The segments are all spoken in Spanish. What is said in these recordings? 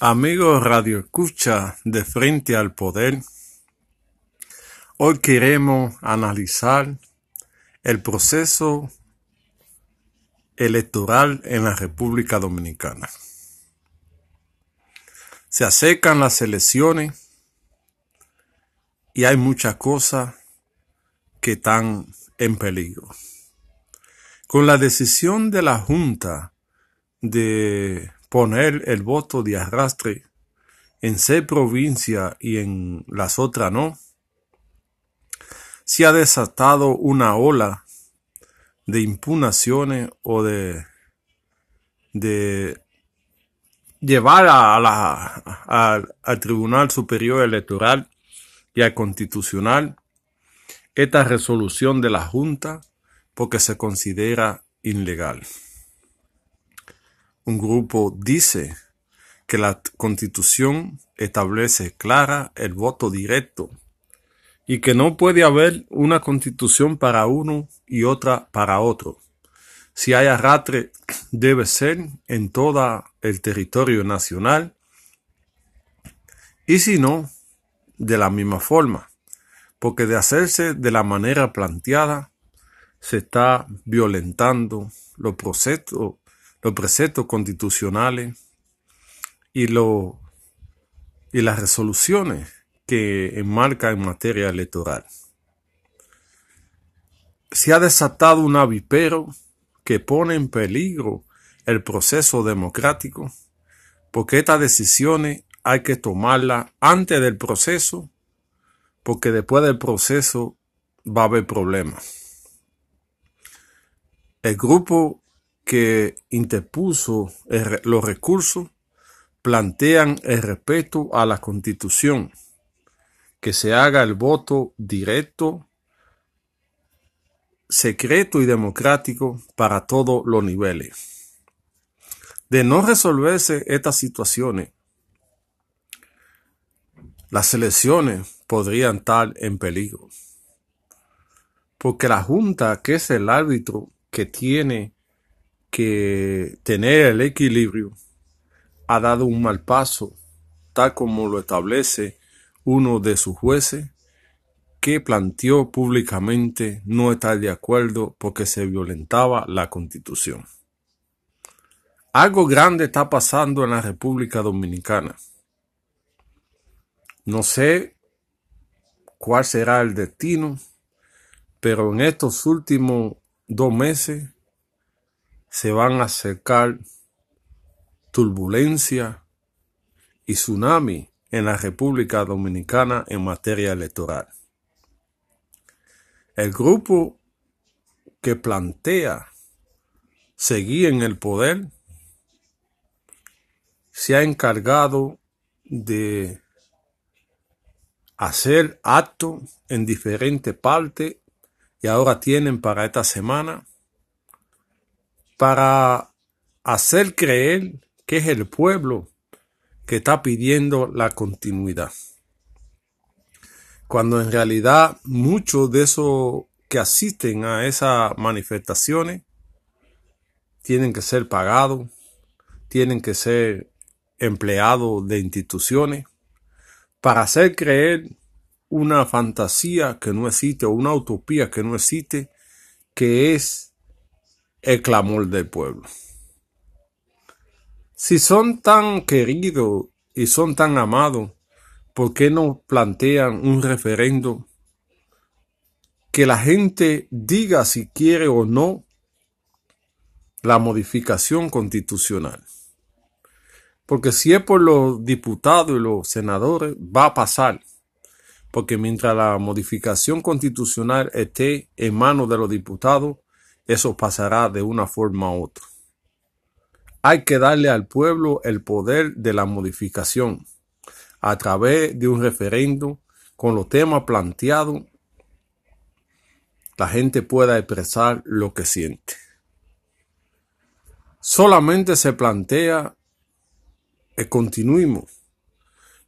Amigos Radio Escucha de Frente al Poder, hoy queremos analizar el proceso electoral en la República Dominicana. Se acercan las elecciones y hay muchas cosas que están en peligro. Con la decisión de la Junta de poner el voto de arrastre en seis provincias y en las otras no, se ha desatado una ola de impugnaciones o de, de llevar a la, al Tribunal Superior Electoral y al Constitucional esta resolución de la Junta porque se considera ilegal un grupo dice que la constitución establece clara el voto directo y que no puede haber una constitución para uno y otra para otro. Si hay arrastre, debe ser en todo el territorio nacional y si no, de la misma forma, porque de hacerse de la manera planteada, se está violentando los procesos los preceptos constitucionales y, lo, y las resoluciones que enmarca en materia electoral. Se ha desatado un avipero que pone en peligro el proceso democrático, porque estas decisiones hay que tomarlas antes del proceso, porque después del proceso va a haber problemas. El grupo que interpuso los recursos plantean el respeto a la Constitución, que se haga el voto directo, secreto y democrático para todos los niveles. De no resolverse estas situaciones, las elecciones podrían estar en peligro, porque la Junta, que es el árbitro que tiene que tener el equilibrio ha dado un mal paso, tal como lo establece uno de sus jueces, que planteó públicamente no estar de acuerdo porque se violentaba la constitución. Algo grande está pasando en la República Dominicana. No sé cuál será el destino, pero en estos últimos dos meses se van a acercar turbulencia y tsunami en la República Dominicana en materia electoral. El grupo que plantea seguir en el poder se ha encargado de hacer actos en diferentes partes y ahora tienen para esta semana para hacer creer que es el pueblo que está pidiendo la continuidad. Cuando en realidad muchos de esos que asisten a esas manifestaciones tienen que ser pagados, tienen que ser empleados de instituciones, para hacer creer una fantasía que no existe o una utopía que no existe, que es el clamor del pueblo. Si son tan queridos y son tan amados, ¿por qué no plantean un referendo que la gente diga si quiere o no la modificación constitucional? Porque si es por los diputados y los senadores, va a pasar. Porque mientras la modificación constitucional esté en manos de los diputados, eso pasará de una forma u otra. Hay que darle al pueblo el poder de la modificación a través de un referendo con los temas planteados. La gente pueda expresar lo que siente. Solamente se plantea el continuismo.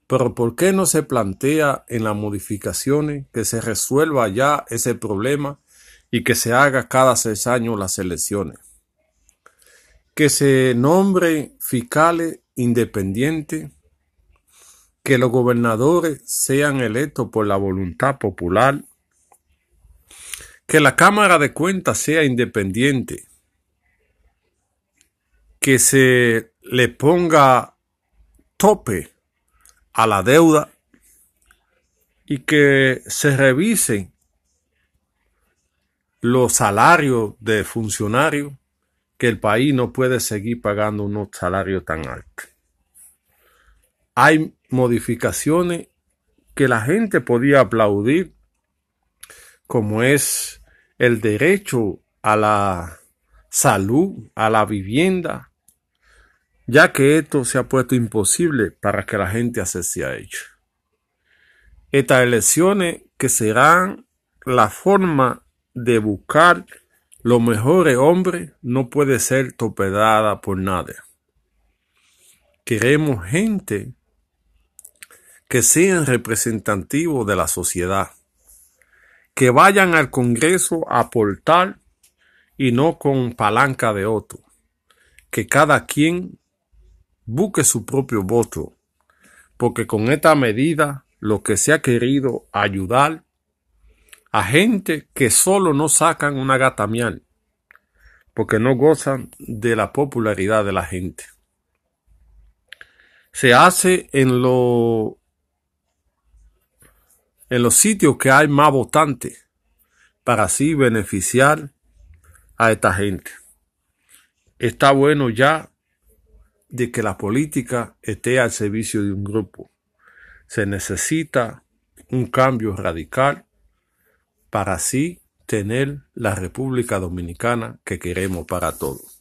Pero ¿por qué no se plantea en las modificaciones que se resuelva ya ese problema y que se haga cada seis años las elecciones. Que se nombre fiscales independientes que los gobernadores sean electos por la voluntad popular, que la Cámara de Cuentas sea independiente, que se le ponga tope a la deuda y que se revisen los salarios de funcionarios que el país no puede seguir pagando unos salarios tan altos. Hay modificaciones que la gente podía aplaudir, como es el derecho a la salud, a la vivienda, ya que esto se ha puesto imposible para que la gente accese a ello. Estas elecciones que serán la forma de buscar los mejores hombres no puede ser torpedada por nadie. Queremos gente que sean representativos de la sociedad, que vayan al Congreso a aportar y no con palanca de otro, que cada quien busque su propio voto, porque con esta medida lo que se ha querido ayudar a gente que solo no sacan una gata miel, porque no gozan de la popularidad de la gente. Se hace en, lo, en los sitios que hay más votantes, para así beneficiar a esta gente. Está bueno ya de que la política esté al servicio de un grupo. Se necesita un cambio radical para así tener la República Dominicana que queremos para todos.